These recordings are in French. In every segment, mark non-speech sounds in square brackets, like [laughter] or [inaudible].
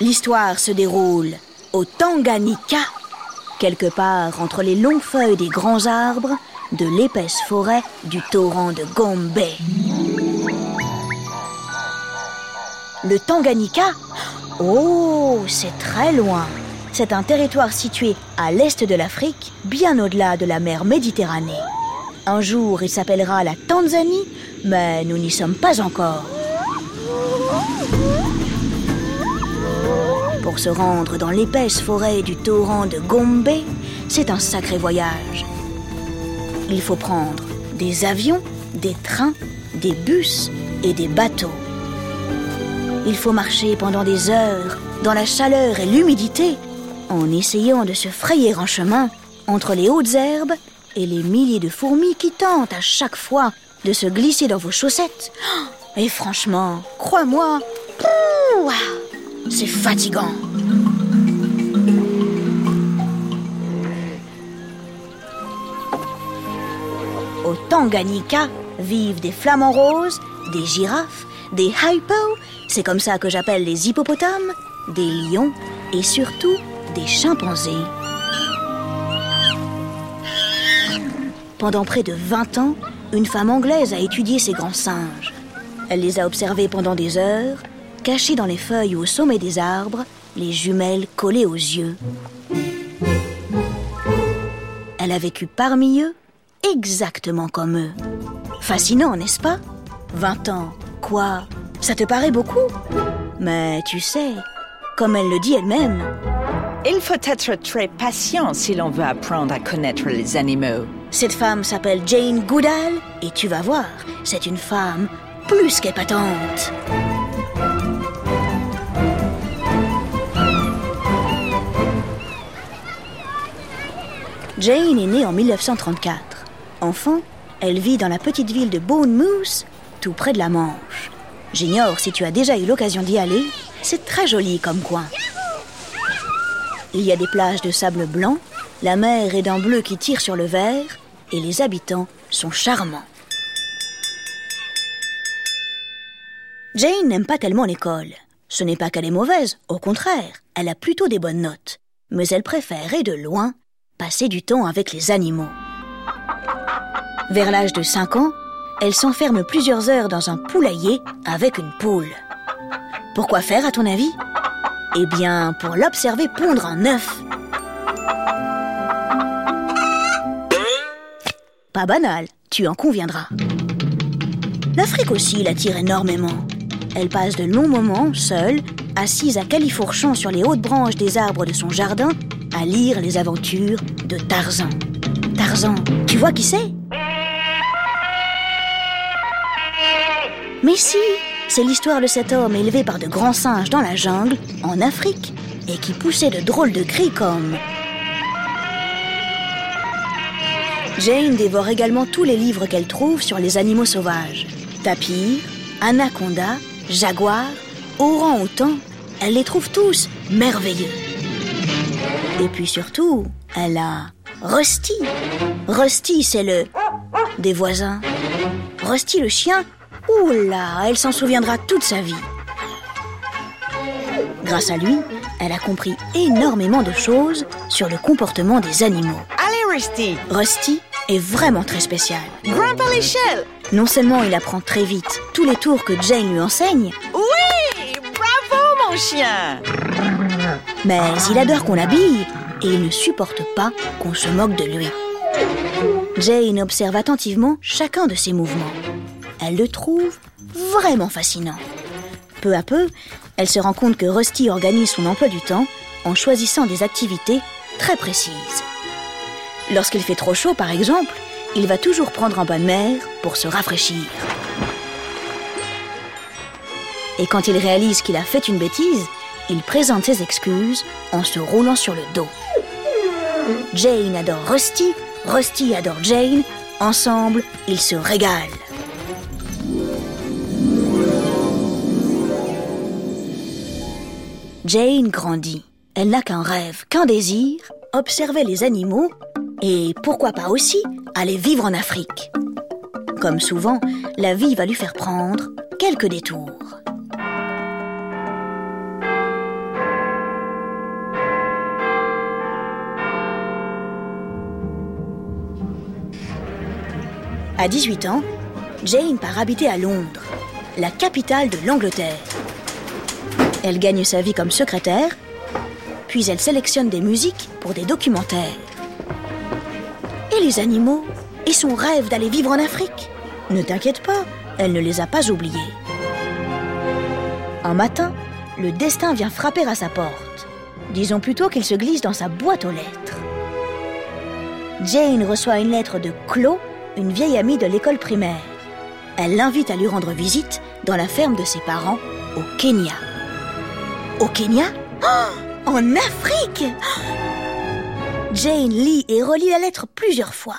L'histoire se déroule au Tanganyika, quelque part entre les longues feuilles des grands arbres de l'épaisse forêt du torrent de Gombe. Le Tanganyika Oh, c'est très loin. C'est un territoire situé à l'est de l'Afrique, bien au-delà de la mer Méditerranée. Un jour, il s'appellera la Tanzanie, mais nous n'y sommes pas encore. Se rendre dans l'épaisse forêt du torrent de Gombe, c'est un sacré voyage. Il faut prendre des avions, des trains, des bus et des bateaux. Il faut marcher pendant des heures dans la chaleur et l'humidité en essayant de se frayer un chemin entre les hautes herbes et les milliers de fourmis qui tentent à chaque fois de se glisser dans vos chaussettes. Et franchement, crois-moi, c'est fatigant. Vivent des flamants roses, des girafes, des hippos, c'est comme ça que j'appelle les hippopotames, des lions et surtout des chimpanzés. Pendant près de 20 ans, une femme anglaise a étudié ces grands singes. Elle les a observés pendant des heures cachés dans les feuilles au sommet des arbres, les jumelles collées aux yeux. Elle a vécu parmi eux, exactement comme eux. Fascinant, n'est-ce pas? 20 ans, quoi? Ça te paraît beaucoup? Mais tu sais, comme elle le dit elle-même, il faut être très patient si l'on veut apprendre à connaître les animaux. Cette femme s'appelle Jane Goodall et tu vas voir, c'est une femme plus qu'épatante. Jane est née en 1934. Enfant, elle vit dans la petite ville de Bournemouth, tout près de la Manche. J'ignore si tu as déjà eu l'occasion d'y aller, c'est très joli comme coin. Il y a des plages de sable blanc, la mer est d'un bleu qui tire sur le vert, et les habitants sont charmants. Jane n'aime pas tellement l'école. Ce n'est pas qu'elle est mauvaise, au contraire, elle a plutôt des bonnes notes. Mais elle préfère, et de loin, passer du temps avec les animaux. Vers l'âge de 5 ans, elle s'enferme plusieurs heures dans un poulailler avec une poule. Pourquoi faire, à ton avis? Eh bien, pour l'observer pondre un œuf. Pas banal, tu en conviendras. L'Afrique aussi l'attire énormément. Elle passe de longs moments, seule, assise à califourchon sur les hautes branches des arbres de son jardin, à lire les aventures de Tarzan. Tarzan, tu vois qui c'est? Mais si, c'est l'histoire de cet homme élevé par de grands singes dans la jungle, en Afrique, et qui poussait de drôles de cris comme... Jane dévore également tous les livres qu'elle trouve sur les animaux sauvages. Tapir, anaconda, jaguar, orang-outan, elle les trouve tous merveilleux. Et puis surtout, elle a Rusty. Rusty, c'est le des voisins. Rusty le chien, oula, elle s'en souviendra toute sa vie. Grâce à lui, elle a compris énormément de choses sur le comportement des animaux. Allez, Rusty Rusty est vraiment très spécial. Grimpe à l'échelle Non seulement il apprend très vite tous les tours que Jane lui enseigne, Oui Bravo, mon chien mais il adore qu'on l'habille et il ne supporte pas qu'on se moque de lui. Jane observe attentivement chacun de ses mouvements. Elle le trouve vraiment fascinant. Peu à peu, elle se rend compte que Rusty organise son emploi du temps en choisissant des activités très précises. Lorsqu'il fait trop chaud, par exemple, il va toujours prendre un bain de mer pour se rafraîchir. Et quand il réalise qu'il a fait une bêtise, il présente ses excuses en se roulant sur le dos. Jane adore Rusty, Rusty adore Jane, ensemble, ils se régalent. Jane grandit. Elle n'a qu'un rêve, qu'un désir, observer les animaux et pourquoi pas aussi aller vivre en Afrique. Comme souvent, la vie va lui faire prendre quelques détours. À 18 ans, Jane part habiter à Londres, la capitale de l'Angleterre. Elle gagne sa vie comme secrétaire, puis elle sélectionne des musiques pour des documentaires. Et les animaux Et son rêve d'aller vivre en Afrique Ne t'inquiète pas, elle ne les a pas oubliés. Un matin, le destin vient frapper à sa porte. Disons plutôt qu'il se glisse dans sa boîte aux lettres. Jane reçoit une lettre de Chloe, une vieille amie de l'école primaire. Elle l'invite à lui rendre visite dans la ferme de ses parents au Kenya. Au Kenya? Oh En Afrique Jane lit et relit la lettre plusieurs fois.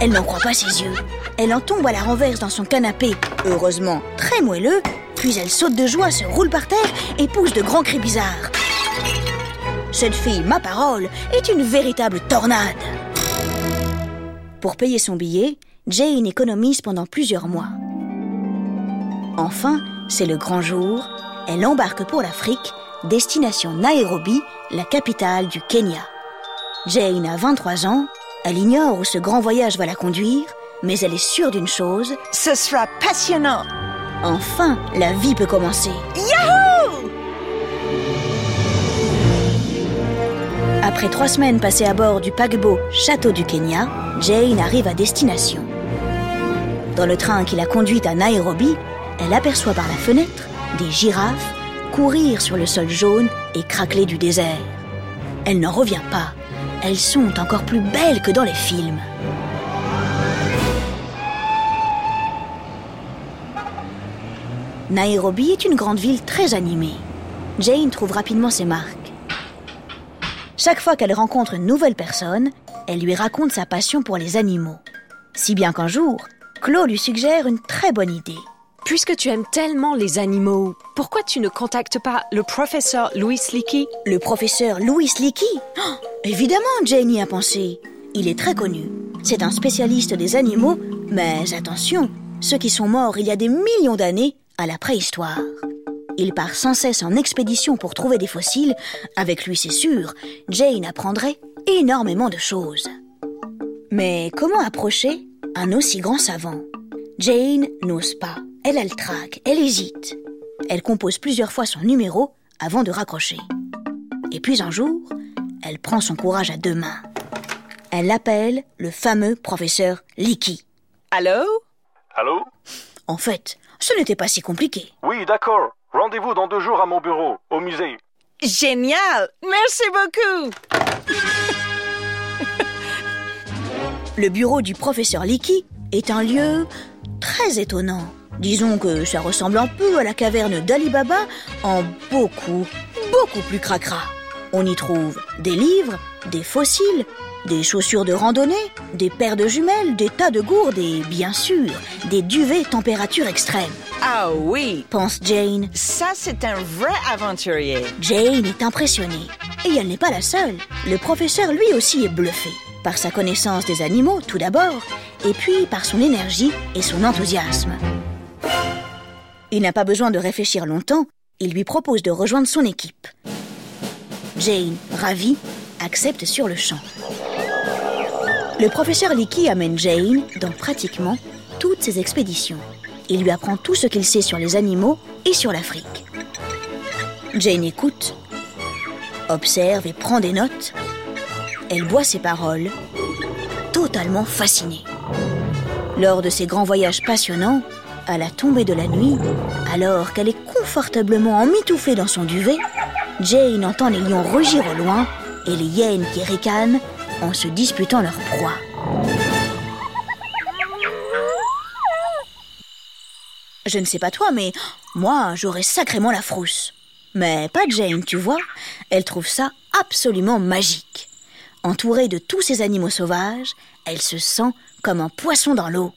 Elle n'en croit pas ses yeux. Elle en tombe à la renverse dans son canapé, heureusement très moelleux, puis elle saute de joie, se roule par terre et pousse de grands cris bizarres. Cette fille, ma parole, est une véritable tornade. Pour payer son billet, Jane économise pendant plusieurs mois. Enfin, c'est le grand jour. Elle embarque pour l'Afrique, destination Nairobi, la capitale du Kenya. Jane a 23 ans. Elle ignore où ce grand voyage va la conduire, mais elle est sûre d'une chose. Ce sera passionnant. Enfin, la vie peut commencer. Yahoo Après trois semaines passées à bord du paquebot Château du Kenya, Jane arrive à destination. Dans le train qui la conduit à Nairobi, elle aperçoit par la fenêtre des girafes courir sur le sol jaune et craqueler du désert. Elle n'en revient pas. Elles sont encore plus belles que dans les films. Nairobi est une grande ville très animée. Jane trouve rapidement ses marques. Chaque fois qu'elle rencontre une nouvelle personne, elle lui raconte sa passion pour les animaux. Si bien qu'un jour, Claude lui suggère une très bonne idée. Puisque tu aimes tellement les animaux, pourquoi tu ne contactes pas le professeur Louis Leakey? Le professeur Louis Leakey? Oh, Évidemment, Jane y a pensé. Il est très connu. C'est un spécialiste des animaux, mais attention, ceux qui sont morts il y a des millions d'années à la préhistoire. Il part sans cesse en expédition pour trouver des fossiles. Avec lui, c'est sûr, Jane apprendrait énormément de choses. Mais comment approcher un aussi grand savant? Jane n'ose pas. Elle a le trac, elle hésite. Elle compose plusieurs fois son numéro avant de raccrocher. Et puis un jour, elle prend son courage à deux mains. Elle appelle le fameux professeur Leakey. Allô? Allô? En fait, ce n'était pas si compliqué. Oui, d'accord. Rendez-vous dans deux jours à mon bureau, au musée. Génial Merci beaucoup Le bureau du professeur Leakey est un lieu très étonnant. Disons que ça ressemble un peu à la caverne d'Ali Baba en beaucoup, beaucoup plus cracra. On y trouve des livres, des fossiles, des chaussures de randonnée, des paires de jumelles, des tas de gourdes et, bien sûr, des duvets température extrême. Ah oui Pense Jane. Ça, c'est un vrai aventurier. Jane est impressionnée. Et elle n'est pas la seule. Le professeur lui aussi est bluffé. Par sa connaissance des animaux, tout d'abord, et puis par son énergie et son enthousiasme. Il n'a pas besoin de réfléchir longtemps, il lui propose de rejoindre son équipe. Jane, ravie, accepte sur le champ. Le professeur Leakey amène Jane dans pratiquement toutes ses expéditions. Il lui apprend tout ce qu'il sait sur les animaux et sur l'Afrique. Jane écoute, observe et prend des notes. Elle boit ses paroles, totalement fascinée. Lors de ces grands voyages passionnants, à la tombée de la nuit, alors qu'elle est confortablement emmitouflée dans son duvet, Jane entend les lions rugir au loin et les hyènes qui ricanent en se disputant leur proie. Je ne sais pas toi, mais moi, j'aurais sacrément la frousse. Mais pas Jane, tu vois. Elle trouve ça absolument magique. Entourée de tous ces animaux sauvages, elle se sent comme un poisson dans l'eau.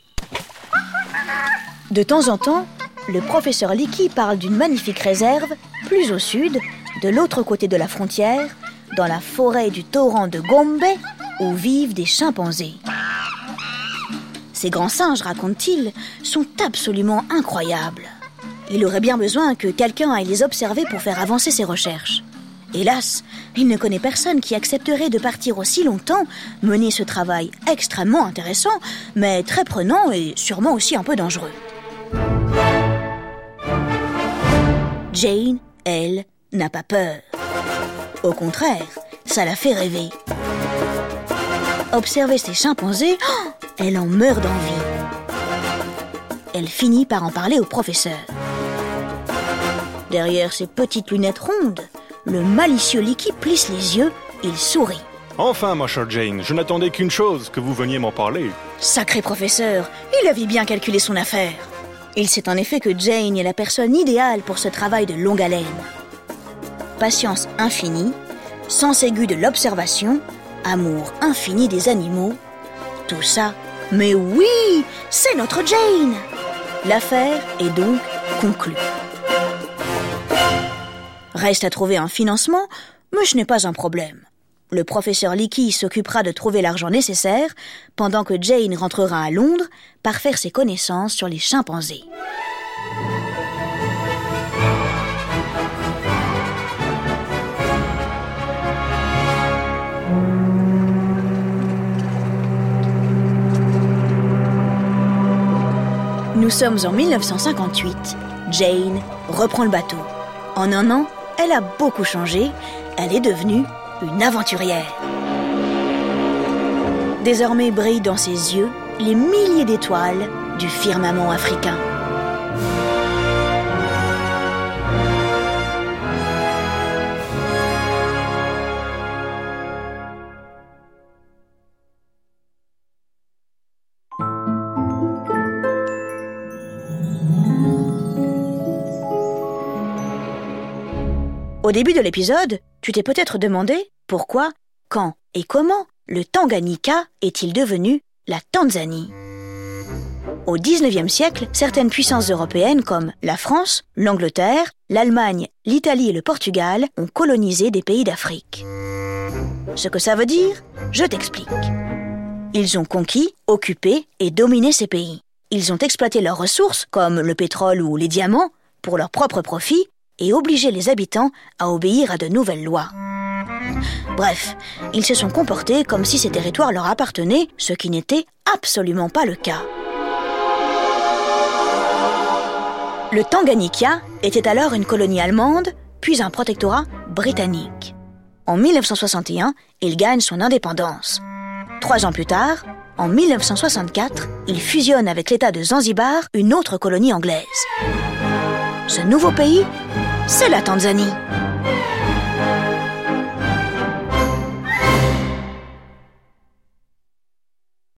De temps en temps, le professeur Leakey parle d'une magnifique réserve, plus au sud, de l'autre côté de la frontière, dans la forêt du torrent de Gombe, où vivent des chimpanzés. Ces grands singes, raconte-t-il, sont absolument incroyables. Il aurait bien besoin que quelqu'un aille les observer pour faire avancer ses recherches. Hélas, il ne connaît personne qui accepterait de partir aussi longtemps, mener ce travail extrêmement intéressant, mais très prenant et sûrement aussi un peu dangereux. Jane, elle, n'a pas peur. Au contraire, ça la fait rêver. Observer ces chimpanzés, [gasps] elle en meurt d'envie. Elle finit par en parler au professeur. Derrière ses petites lunettes rondes, le malicieux Licky plisse les yeux, il sourit. Enfin, ma chère Jane, je n'attendais qu'une chose, que vous veniez m'en parler. Sacré professeur, il avait bien calculé son affaire. Il sait en effet que Jane est la personne idéale pour ce travail de longue haleine. Patience infinie, sens aigu de l'observation, amour infini des animaux, tout ça, mais oui, c'est notre Jane L'affaire est donc conclue. Reste à trouver un financement, mais ce n'est pas un problème. Le professeur Leakey s'occupera de trouver l'argent nécessaire, pendant que Jane rentrera à Londres par faire ses connaissances sur les chimpanzés. Nous sommes en 1958. Jane reprend le bateau. En un an, elle a beaucoup changé. Elle est devenue une aventurière. Désormais brillent dans ses yeux les milliers d'étoiles du firmament africain. Au début de l'épisode, tu t'es peut-être demandé pourquoi, quand et comment le Tanganyika est-il devenu la Tanzanie Au XIXe siècle, certaines puissances européennes comme la France, l'Angleterre, l'Allemagne, l'Italie et le Portugal ont colonisé des pays d'Afrique. Ce que ça veut dire, je t'explique. Ils ont conquis, occupé et dominé ces pays. Ils ont exploité leurs ressources, comme le pétrole ou les diamants, pour leur propre profit et obliger les habitants à obéir à de nouvelles lois. Bref, ils se sont comportés comme si ces territoires leur appartenaient, ce qui n'était absolument pas le cas. Le Tanganyika était alors une colonie allemande, puis un protectorat britannique. En 1961, il gagne son indépendance. Trois ans plus tard, en 1964, il fusionne avec l'État de Zanzibar, une autre colonie anglaise. Ce nouveau pays, c'est la Tanzanie.